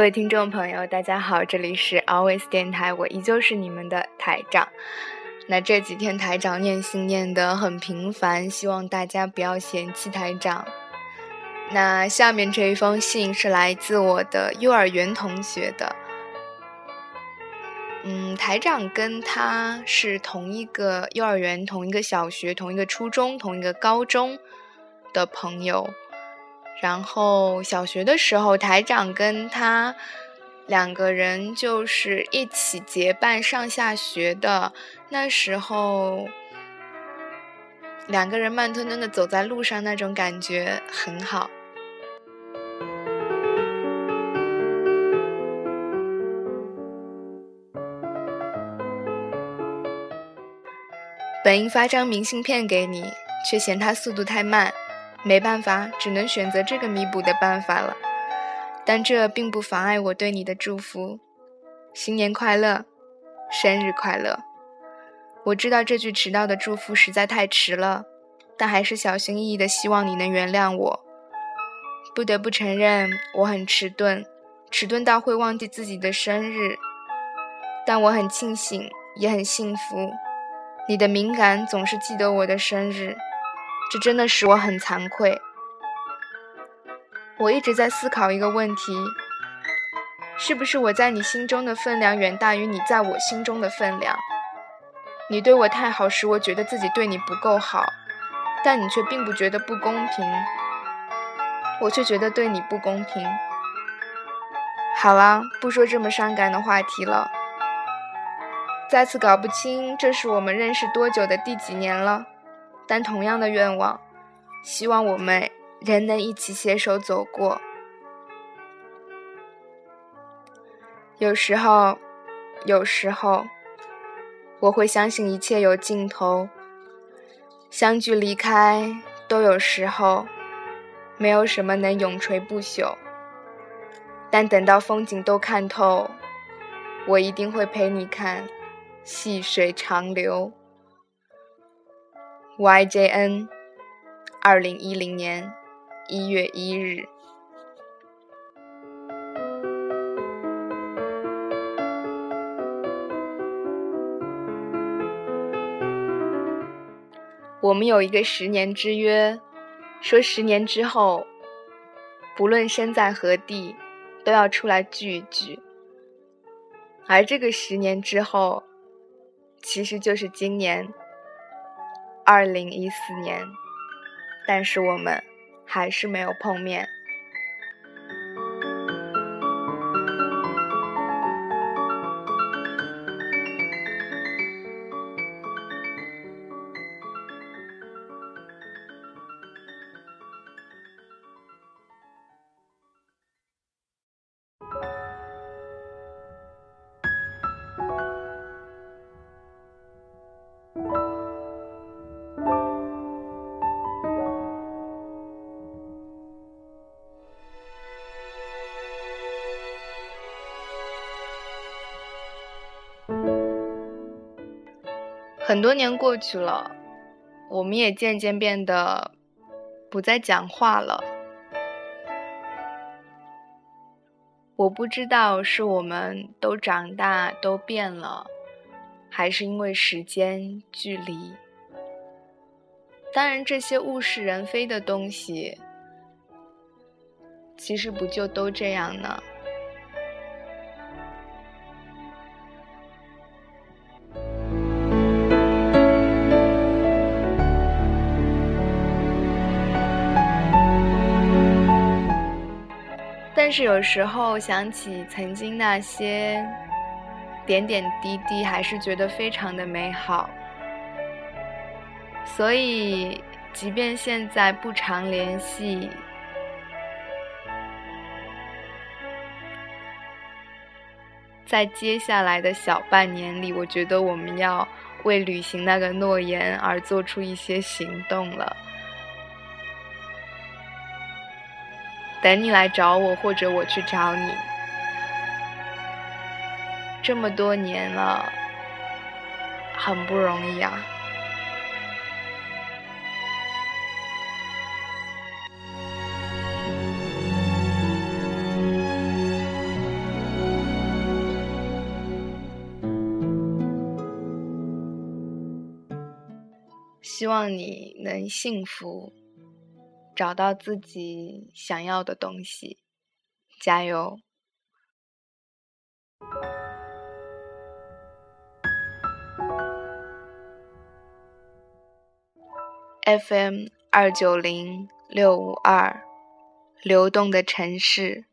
各位听众朋友，大家好，这里是 Always 电台，我依旧是你们的台长。那这几天台长念信念的很频繁，希望大家不要嫌弃台长。那下面这一封信是来自我的幼儿园同学的。嗯，台长跟他是同一个幼儿园、同一个小学、同一个初中、同一个高中的朋友。然后小学的时候，台长跟他两个人就是一起结伴上下学的。那时候两个人慢吞吞的走在路上，那种感觉很好。本应发张明信片给你，却嫌它速度太慢。没办法，只能选择这个弥补的办法了。但这并不妨碍我对你的祝福：新年快乐，生日快乐。我知道这句迟到的祝福实在太迟了，但还是小心翼翼的希望你能原谅我。不得不承认，我很迟钝，迟钝到会忘记自己的生日。但我很庆幸，也很幸福，你的敏感总是记得我的生日。这真的使我很惭愧。我一直在思考一个问题：是不是我在你心中的分量远大于你在我心中的分量？你对我太好，使我觉得自己对你不够好，但你却并不觉得不公平，我却觉得对你不公平。好了，不说这么伤感的话题了。再次搞不清这是我们认识多久的第几年了。但同样的愿望，希望我们仍能一起携手走过。有时候，有时候，我会相信一切有尽头，相聚离开都有时候，没有什么能永垂不朽。但等到风景都看透，我一定会陪你看细水长流。YJN，二零一零年一月一日。我们有一个十年之约，说十年之后，不论身在何地，都要出来聚一聚。而这个十年之后，其实就是今年。二零一四年，但是我们还是没有碰面。很多年过去了，我们也渐渐变得不再讲话了。我不知道是我们都长大都变了，还是因为时间距离。当然，这些物是人非的东西，其实不就都这样呢？但是有时候想起曾经那些点点滴滴，还是觉得非常的美好。所以，即便现在不常联系，在接下来的小半年里，我觉得我们要为履行那个诺言而做出一些行动了。等你来找我或者我去找你。这么多年了很不容易啊。希望你能幸福。找到自己想要的东西，加油！FM 二九零六五二，流动的城市。